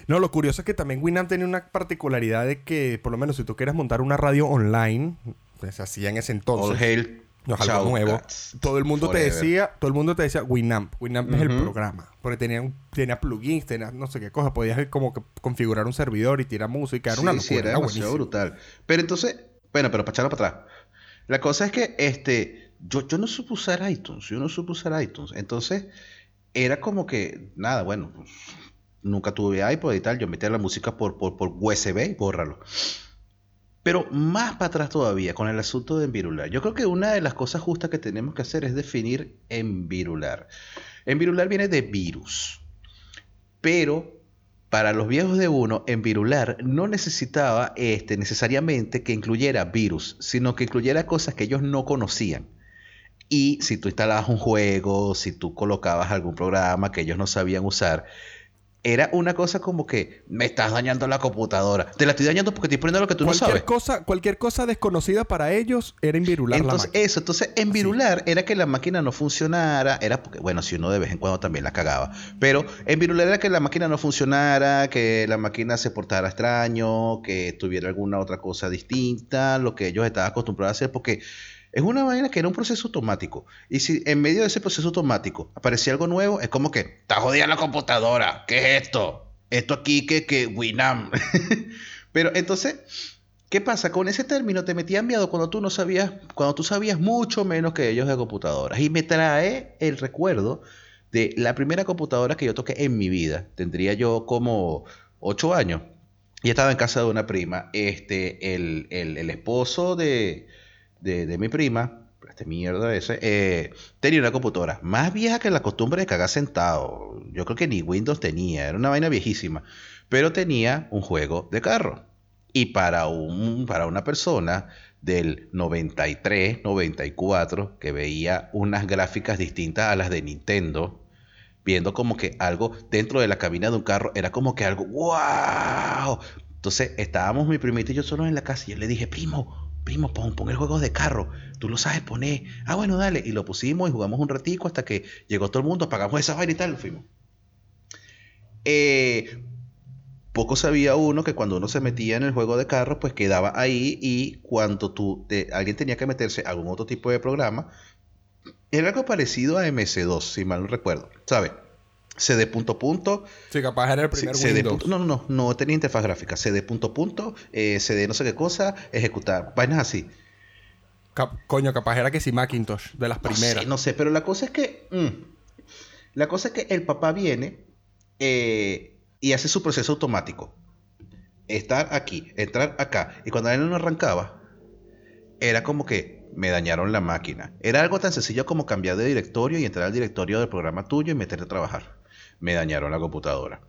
No, lo curioso es que también Winamp tenía una particularidad de que, por lo menos, si tú quieres montar una radio online, pues hacía en ese All entonces. hail. No es algo nuevo. cats. Todo el mundo te decía, todo el mundo te decía Winamp. Winamp es el programa. Porque tenía, un- tenía plugins, tenía no sé qué cosa. Podías como que configurar un servidor y tirar música. Era una locura. sí, era era demasiado buenísimo. brutal. Pero entonces, bueno, pero para echarlo para atrás. La cosa es que este, yo, yo no supe usar iTunes, yo no supe usar iTunes. Entonces, era como que, nada, bueno, pues, nunca tuve iPod y tal. Yo metía la música por, por, por USB y bórralo. Pero más para atrás todavía, con el asunto de envirular. Yo creo que una de las cosas justas que tenemos que hacer es definir envirular. Envirular viene de virus. Pero para los viejos de uno, envirular no necesitaba este, necesariamente que incluyera virus, sino que incluyera cosas que ellos no conocían. Y si tú instalabas un juego, si tú colocabas algún programa que ellos no sabían usar, era una cosa como que me estás dañando la computadora. Te la estoy dañando porque estoy poniendo lo que tú no sabes. cosa, cualquier cosa desconocida para ellos era envirular la Entonces, máquina. eso, entonces, envirular era que la máquina no funcionara, era porque, bueno, si uno de vez en cuando también la cagaba, pero envirular era que la máquina no funcionara, que la máquina se portara extraño, que tuviera alguna otra cosa distinta, lo que ellos estaban acostumbrados a hacer, porque es una vaina que era un proceso automático. Y si en medio de ese proceso automático aparecía algo nuevo, es como que, está jodida la computadora, ¿qué es esto? Esto aquí que, que Winamp. pero entonces, ¿Qué pasa? Con ese término te metían miedo cuando tú no sabías, cuando tú sabías mucho menos que ellos de computadoras. Y me trae el recuerdo de la primera computadora que yo toqué en mi vida. Tendría yo como ocho años. Y estaba en casa de una prima. Este, el, el- el esposo de, de, de mi prima, este mierda ese, eh, tenía una computadora más vieja que la costumbre de cagar sentado. Yo creo que ni Windows tenía, era una vaina viejísima. Pero tenía un juego de carro. Y para, un, para una persona del 93, 94, que veía unas gráficas distintas a las de Nintendo, viendo como que algo dentro de la cabina de un carro era como que algo, ¡wow! Entonces estábamos mi primito y yo solos en la casa y yo le dije, primo, primo, pon, pon el juego de carro, tú lo sabes poner. Ah, bueno, dale. Y lo pusimos y jugamos un ratico hasta que llegó todo el mundo, apagamos esa vaina y tal, fuimos. Eh, poco sabía uno que cuando uno se metía en el juego de carros, pues quedaba ahí y cuando tú te- alguien tenía que meterse a algún otro tipo de programa, era algo parecido a MS2, si mal no recuerdo, ¿sabes? CD punto punto, Sí, capaz era el primer CD Windows. punto- no, no, no, no tenía interfaz gráfica, CD punto punto, eh, CD no sé qué cosa, ejecutar, vainas así. Cap- coño, capaz era que sí Macintosh, de las No primeras. sé, no sé, pero la cosa es que. mm, la cosa es que el papá viene eh, y hace su proceso automático. estar aquí, entrar acá. Y cuando él no arrancaba, era como que me dañaron la máquina. Era algo tan sencillo como cambiar de directorio y entrar al directorio del programa tuyo y meterte a trabajar. Me dañaron la computadora.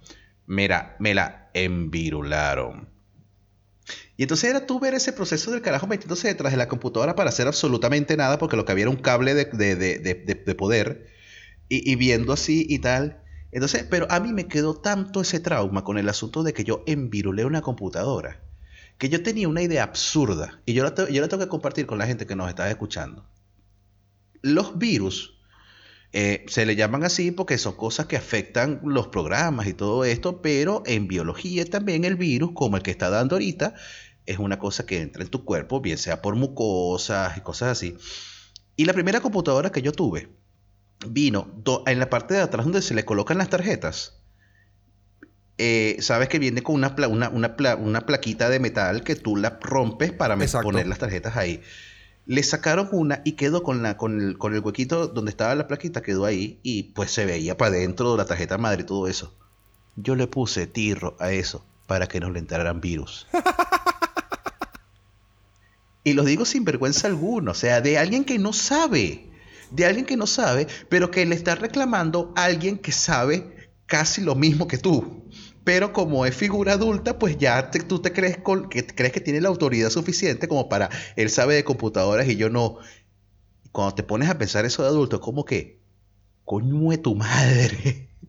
Mira, me la envirularon. Y entonces era tú ver ese proceso del carajo metiéndose detrás de la computadora para hacer absolutamente nada, porque lo que había era un cable de, de, de, de poder, y, y, viendo así y tal. Entonces, pero a mí me quedó tanto ese trauma con el asunto de que yo envirulé una computadora, que yo tenía una idea absurda, y yo la, yo la tengo que compartir con la gente que nos está escuchando. Los virus eh, se le llaman así porque son cosas que afectan los programas y todo esto, pero en biología también el virus, como el que está dando ahorita, es una cosa que entra en tu cuerpo, bien sea por mucosas y cosas así. Y la primera computadora que yo tuve vino en la parte de atrás donde se le colocan las tarjetas. Eh, sabes que viene con una, una, una, una, plaquita de metal que tú la rompes para poner las tarjetas ahí. Le sacaron una y quedó con, la, con, el, con el huequito donde estaba la plaquita, quedó ahí y pues se veía para adentro de la tarjeta madre y todo eso. Yo le puse tirro a eso para que no le entraran virus. y lo digo sin vergüenza alguna, o sea, de alguien que no sabe, de alguien que no sabe, pero que le está reclamando a alguien que sabe casi lo mismo que tú. Pero como es figura adulta, pues ya tú te crees, que, crees que tiene la autoridad suficiente como para, él sabe de computadoras y yo no. Cuando te pones a pensar eso de adulto, como que, coño de tu madre.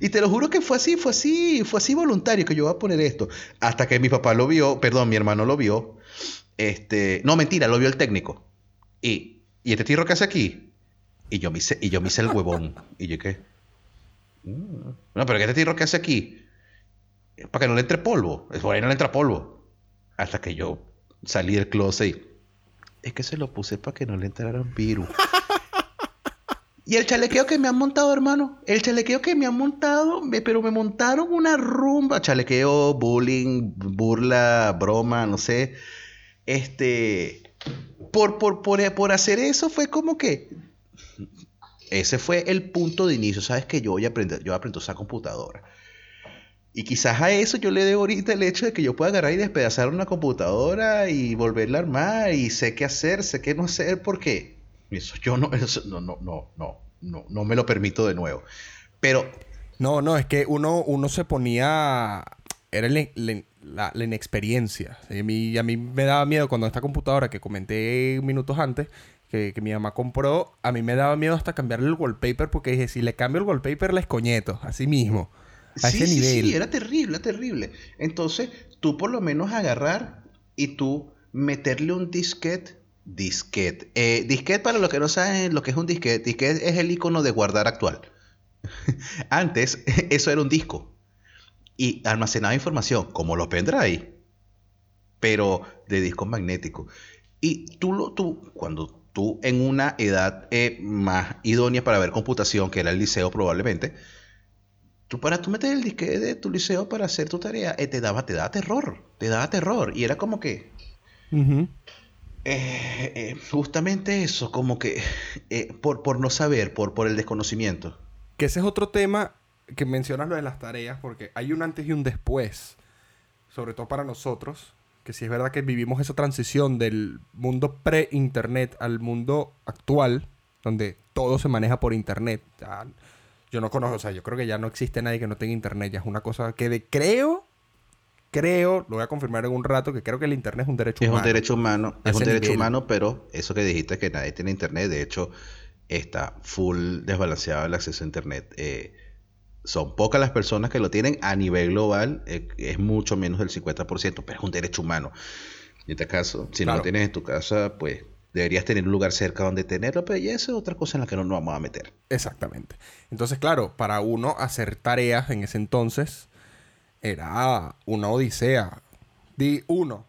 Y te lo juro que fue así, fue así, fue así voluntario que yo voy a poner esto. Hasta que mi papá lo vio, perdón, mi hermano lo vio. Este, no, mentira, lo vio el técnico. Y, ¿y este tiro que hace aquí? Y yo me hice, y yo me hice el huevón. ¿Y yo qué? Mm. No, pero ¿qué este tiro que hace aquí? Para que no le entre polvo. Por ahí no le entra polvo. Hasta que yo salí del closet y... Es que se lo puse para que no le entraran virus. y el chalequeo que me han montado, hermano. El chalequeo que me han montado, pero me montaron una rumba. Chalequeo, bullying, burla, broma, no sé. Este... Por, por, por, por hacer eso fue como que... Ese fue el punto de inicio. Sabes que yo voy a aprender, yo aprendo a usar computadora. Y quizás a eso yo le debo ahorita el hecho de que yo pueda agarrar y despedazar una computadora y volverla a armar y sé qué hacer, sé qué no hacer, porque eso yo no, no, no, no, no, no, no me lo permito de nuevo. Pero... No, no, es que uno, uno se ponía... Era la, inexperiencia. A mí, a mí me daba miedo cuando esta computadora que comenté minutos antes, que, que, mi mamá compró, a mí me daba miedo hasta cambiarle el wallpaper porque dije, si le cambio el wallpaper, la escoñeto, así mismo sí, sí, Sí, era terrible, era terrible. Entonces, tú por lo menos agarrar y tú meterle un disquete. Disquete. Eh, disquete, para los que no saben lo que es un disquete, disquete es el icono de guardar actual. Antes, eso era un disco. Y almacenaba información, como los pendrive, pero de disco magnético. Y tú, lo, tú cuando tú en una edad eh, más idónea para ver computación, que era el liceo probablemente, Tú para tú meter el disque de tu liceo para hacer tu tarea, eh, te daba, te daba terror, te daba terror. Y era como que... Eh, eh, justamente eso, como que por, por no saber, por, por el desconocimiento. Que ese es otro tema que mencionas lo de las tareas, porque hay un antes y un después, sobre todo para nosotros, que sí es verdad que vivimos esa transición del mundo pre-internet al mundo actual, donde todo se maneja por internet. Yo no conozco, o sea, yo creo que ya no existe nadie que no tenga internet. Ya es una cosa que de, creo, creo, lo voy a confirmar en un rato, que creo que el internet es un derecho humano. Es un derecho humano, es un derecho humano, pero eso que dijiste que nadie tiene internet, de hecho, está full desbalanceado el acceso a internet. Eh, son pocas las personas que lo tienen a nivel global, eh, es mucho menos del 50%, pero es un derecho humano. En este caso, si no lo tienes en tu casa, pues deberías tener un lugar cerca donde tenerlo, pero ya eso es otra cosa en la que no nos vamos a meter. Exactamente. Entonces, claro, para uno hacer tareas en ese entonces era una odisea. Di uno,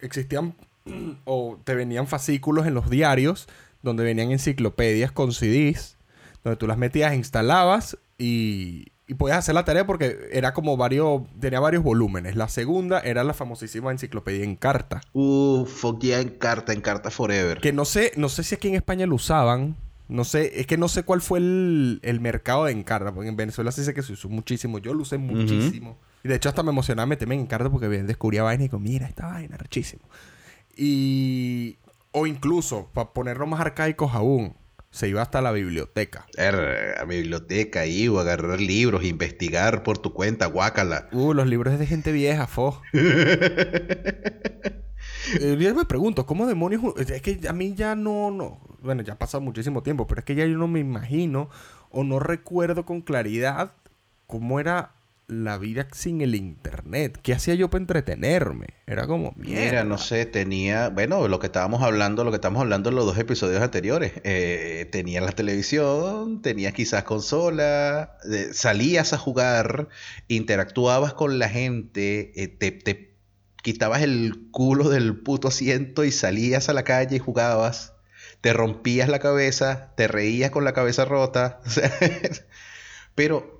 existían o te venían fascículos en los diarios donde venían enciclopedias con CDs, donde tú las metías, instalabas y, y podías hacer la tarea porque era como varios, tenía varios volúmenes. La segunda era la famosísima enciclopedia en carta. Uff, ya en carta, en carta forever. Que no sé, no sé si aquí en España lo usaban. No sé, es que no sé cuál fue el, mercado de Encarta, porque en Venezuela sí sé que se usó muchísimo. Yo lo usé muchísimo. Y de hecho hasta me emocionaba meterme en Encarta porque descubría vainas y digo, mira, esta vaina, rechísimo. Y... O incluso, para ponerlo más arcaicos aún, se iba hasta la biblioteca. Er, a biblioteca, iba a agarrar libros, investigar por tu cuenta, guácala. Uh, los libros es de gente vieja, fo. Eh, yo me pregunto, ¿cómo demonios? Es que a mí ya no, no. Bueno, ya ha pasado muchísimo tiempo, pero es que ya yo no me imagino o no recuerdo con claridad cómo era la vida sin el internet. ¿Qué hacía yo para entretenerme? Era como, mira, no sé, tenía, bueno, lo que estábamos hablando, lo que estamos hablando en los dos episodios anteriores. Eh, tenías la televisión, tenías quizás consola, eh, salías a jugar, interactuabas con la gente, eh, te, te quitabas el culo del puto asiento y salías a la calle y jugabas. Te rompías la cabeza, te reías con la cabeza rota. pero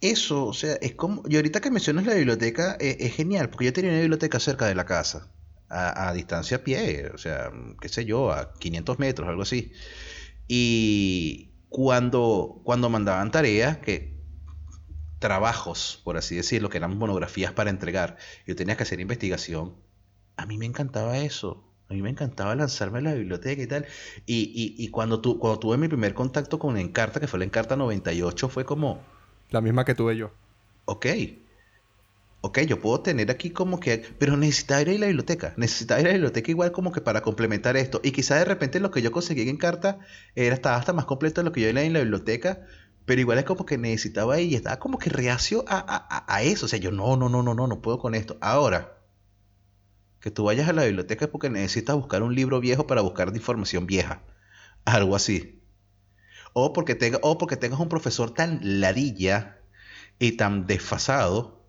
eso, o sea, es como. Y ahorita que mencionas la biblioteca, eh, es, genial, porque yo tenía una biblioteca cerca de la casa, a, distancia a pie, o sea, qué sé yo, a 500 metros, algo así. Y cuando, cuando mandaban tareas, que trabajos, por así decirlo, que eran monografías para entregar, yo tenía que hacer investigación, a mí me encantaba eso. A mí me encantaba lanzarme a la biblioteca y tal. Y, y, cuando, tu, cuando tuve mi primer contacto con Encarta, que fue la Encarta 98, fue como la misma que tuve yo. Ok. Ok, yo puedo tener aquí como que... Pero necesitaba ir a la biblioteca. Necesitaba ir a la biblioteca igual como que para complementar esto. Y quizá de repente lo que yo conseguí en carta era, estaba hasta más completo de lo que yo leí en la biblioteca. Pero igual es como que necesitaba ir y estaba como que reacio a, a, eso. O sea, yo no, no, no, no, no, no puedo con esto. Ahora, que tú vayas a la biblioteca es porque necesitas buscar un libro viejo para buscar información vieja. Algo así. O porque, tenga, o porque tengas un profesor tan ladilla y tan desfasado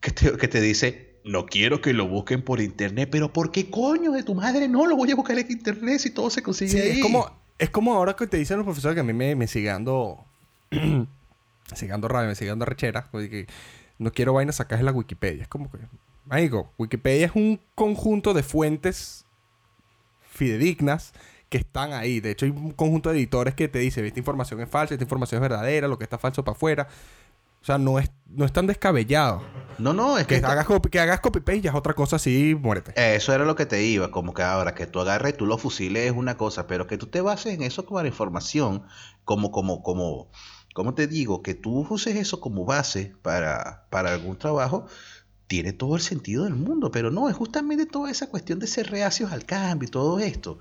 que te, que te dice, no quiero que lo busquen por internet, pero ¿por qué coño de tu madre no lo voy a buscar en internet si todo se consigue ahí? Es como, es como ahora que te dicen los profesores que a mí me, me sigue dando, radio, me sigue dando rechera, que no quiero vainas sacar en la Wikipedia. Es como que, amigo, Wikipedia es un conjunto de fuentes fidedignas que están ahí. De hecho, hay un conjunto de editores que te dice, esta información es falsa, esta información es verdadera, lo que está falso para afuera. O sea, no es, no es tan descabellado. No, no, es que... Que, hagas, copy, que hagas copy-paste ya es otra cosa así, muérete. Eso era lo que te iba. Como que ahora que tú agarres y tú lo fusiles es una cosa, pero que tú te bases en eso como la información, como, como, como, como te digo, que tú uses eso como base para, para algún trabajo, tiene todo el sentido del mundo, pero no, es justamente toda esa cuestión de ser reacios al cambio y todo esto.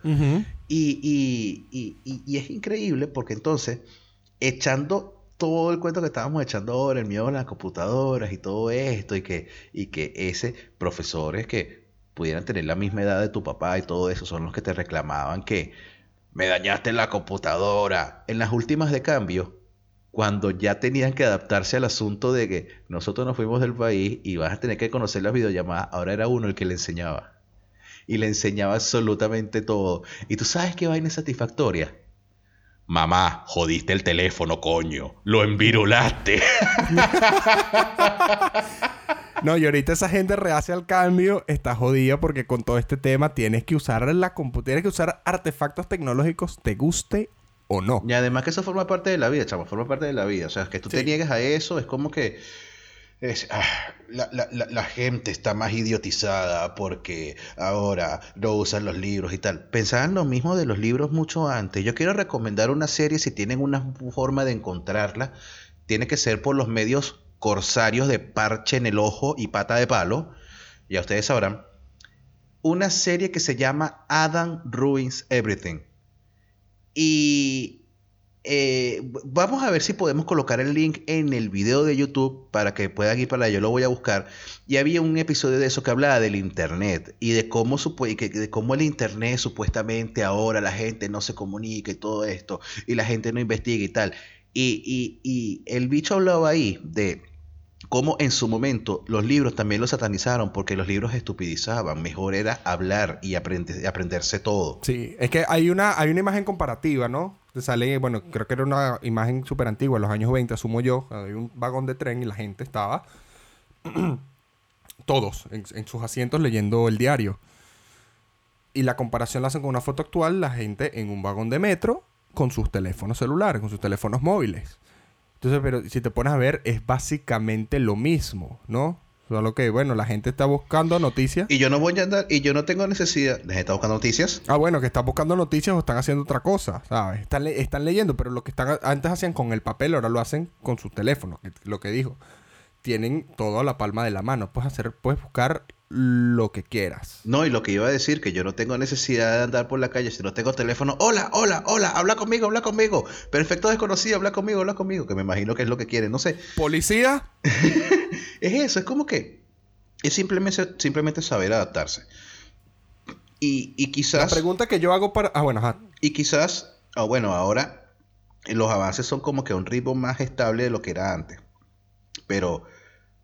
y, y, es increíble porque entonces, echando todo el cuento que estábamos echando ahora, el miedo a las computadoras y todo esto, y que, y que ese profesores que pudieran tener la misma edad de tu papá y todo eso son los que te reclamaban que me dañaste la computadora. En las últimas de cambio, cuando ya tenían que adaptarse al asunto de que nosotros nos fuimos del país y vas a tener que conocer las videollamadas, ahora era uno el que le enseñaba. Y le enseñaba absolutamente todo. ¿Y tú sabes qué vaina satisfactoria? Mamá, jodiste el teléfono, coño. Lo envirulaste. No, y ahorita esa gente rehace al cambio, está jodida porque con todo este tema tienes que usar la computadora, tienes que usar artefactos tecnológicos, te guste o no. Y además que eso forma parte de la vida, chamo, forma parte de la vida. O sea, que tú te niegues a eso es como que ah, la, gente está más idiotizada porque ahora no usan los libros y tal. Pensaban lo mismo de los libros mucho antes. Yo quiero recomendar una serie, si tienen una forma de encontrarla, tiene que ser por los medios corsarios de parche en el ojo y pata de palo. Ya ustedes sabrán. Una serie que se llama Adam Ruins Everything y eh, vamos a ver si podemos colocar el link en el video de YouTube para que puedan ir para allá. Yo lo voy a buscar. Y había un episodio de eso que hablaba del Internet y de cómo, cómo el Internet supuestamente ahora la gente no se comunica y todo esto, y la gente no investiga y tal. Y, y el bicho hablaba ahí de cómo en su momento los libros también los satanizaron porque los libros estupidizaban. Mejor era hablar y aprender, aprenderse todo. Sí, es que hay una, hay una imagen comparativa, ¿no? Sale, bueno, creo que era una imagen súper antigua, los años 20, asumo yo. Hay un vagón de tren y la gente estaba todos en sus asientos leyendo el diario. Y la comparación la hacen con una foto actual, la gente en un vagón de metro con sus teléfonos celulares, con sus teléfonos móviles. Entonces, pero si te pones a ver, es básicamente lo mismo, ¿no? Solo que, bueno, la gente está buscando noticias. Y yo no voy a andar, y yo no tengo necesidad. ¿Les está buscando noticias? Ah, bueno, que están buscando noticias o están haciendo otra cosa, ¿sabes? Están, le- están leyendo, pero lo que están antes hacían con el papel, ahora lo hacen con sus teléfonos, que- lo que dijo. Tienen todo a la palma de la mano. Puedes hacer, puedes buscar lo que quieras. No, y lo que iba a decir, que yo no tengo necesidad de andar por la calle, si no tengo teléfono, hola, hola, hola, habla conmigo, habla conmigo. Perfecto desconocido, habla conmigo, habla conmigo, que me imagino que es lo que quieren, no sé. Policía, Es eso, es como que es simplemente, simplemente saber adaptarse. Y, y la quizás, pregunta que yo hago para... Ah, bueno, ajá. y quizás, ah, bueno, ahora los avances son como que a un ritmo más estable de lo que era antes. Pero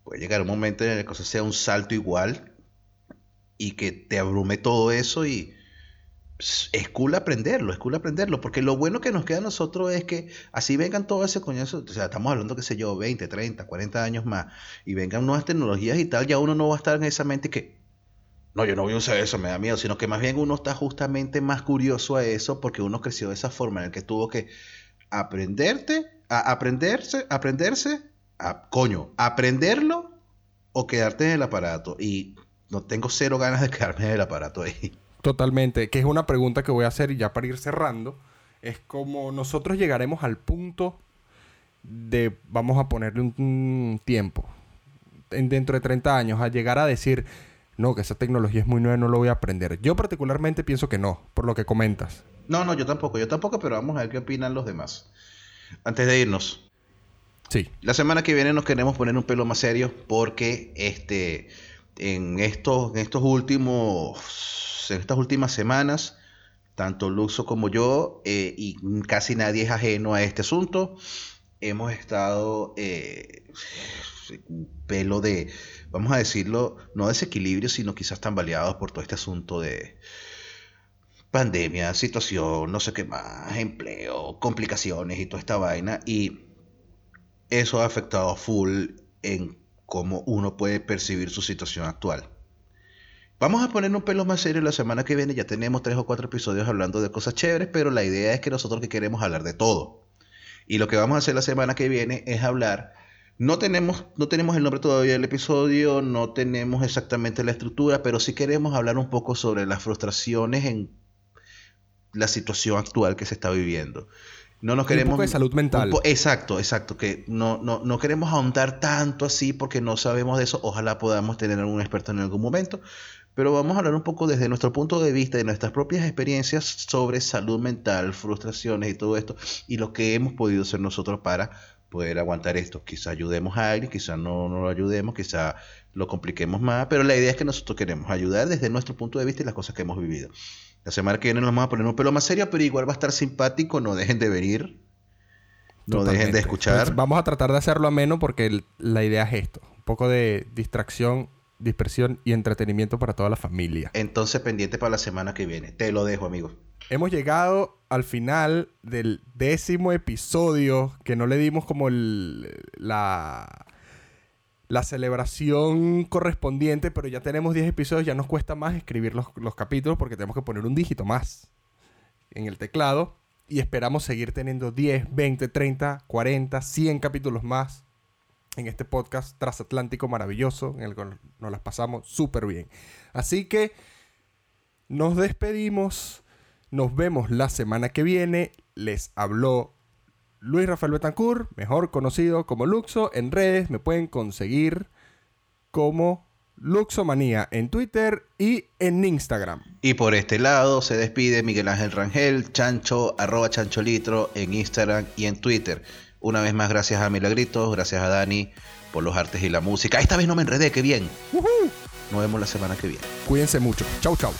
puede llegar un momento en el que la cosa sea un salto igual y que te abrume todo eso y es cool aprenderlo, es cool aprenderlo, porque lo bueno que nos queda a nosotros es que así vengan todo ese coñazo, o sea, estamos hablando, qué sé yo, 20, 30, 40 años más, y vengan nuevas tecnologías y tal, ya uno no va a estar en esa mente que, no, yo no voy a usar eso, me da miedo, sino que más bien uno está justamente más curioso a eso porque uno creció de esa forma en el que tuvo que aprenderte, a aprenderse, aprenderse, a, coño, aprenderlo o quedarte en el aparato. Y no tengo cero ganas de quedarme en el aparato ahí. Totalmente. Que es una pregunta que voy a hacer y ya para ir cerrando. Es como nosotros llegaremos al punto de, vamos a ponerle un, un tiempo, en, dentro de 30 años, a llegar a decir, no, que esa tecnología es muy nueva, no lo voy a aprender. Yo particularmente pienso que no, por lo que comentas. No, no, yo tampoco, yo tampoco, pero vamos a ver qué opinan los demás. Antes de irnos, Sí. La semana que viene nos queremos poner un pelo más serio porque este en estos, en estos últimos en estas últimas semanas tanto Luxo como yo eh, y casi nadie es ajeno a este asunto hemos estado eh, un pelo de vamos a decirlo no desequilibrio sino quizás tambaleados por todo este asunto de pandemia situación no sé qué más empleo complicaciones y toda esta vaina y eso ha afectado a full en cómo uno puede percibir su situación actual. Vamos a poner un pelo más serio la semana que viene. Ya tenemos tres o cuatro episodios hablando de cosas chéveres, pero la idea es que nosotros que queremos hablar de todo. Y lo que vamos a hacer la semana que viene es hablar. No tenemos, no tenemos el nombre todavía del episodio, no tenemos exactamente la estructura, pero sí queremos hablar un poco sobre las frustraciones en la situación actual que se está viviendo. No nos Un queremos. poco de salud mental. un exacto, exacto. Que no, no, no queremos ahondar tanto así porque no sabemos de eso. Ojalá podamos tener algún experto en algún momento. Pero vamos a hablar un poco desde nuestro punto de vista, de nuestras propias experiencias sobre salud mental, frustraciones y todo esto. Y lo que hemos podido hacer nosotros para poder aguantar esto. Quizá ayudemos a alguien, quizá no, no lo ayudemos, quizá lo compliquemos más. Pero la idea es que nosotros queremos ayudar desde nuestro punto de vista y las cosas que hemos vivido. La semana que viene nos vamos a poner un pelo más serio, pero igual va a estar simpático. No dejen de venir. No dejen de escuchar. Pues vamos a tratar de hacerlo ameno porque el- la idea es esto. Un poco de distracción, dispersión y entretenimiento para toda la familia. Entonces, pendiente para la semana que viene. Te lo dejo, amigo. Hemos llegado al final del décimo episodio que no le dimos como el- la, la celebración correspondiente, pero ya tenemos 10 episodios, ya nos cuesta más escribir los, los capítulos porque tenemos que poner un dígito más en el teclado y esperamos seguir teniendo 10, 20, 30, 40, 100 capítulos más en este podcast transatlántico maravilloso en el que nos las pasamos súper bien. Así que nos despedimos. Nos vemos la semana que viene. Les habló Luis Rafael Betancourt, mejor conocido como Luxo. En redes me pueden conseguir como Luxomanía en Twitter y en Instagram. Y por este lado se despide Miguel Ángel Rangel, chancho, arroba chancholitro en Instagram y en Twitter. Una vez más, gracias a Milagritos, gracias a Dani por los artes y la música. Esta vez no me enredé, qué bien. Nos vemos la semana que viene. Cuídense mucho. Chau, chau.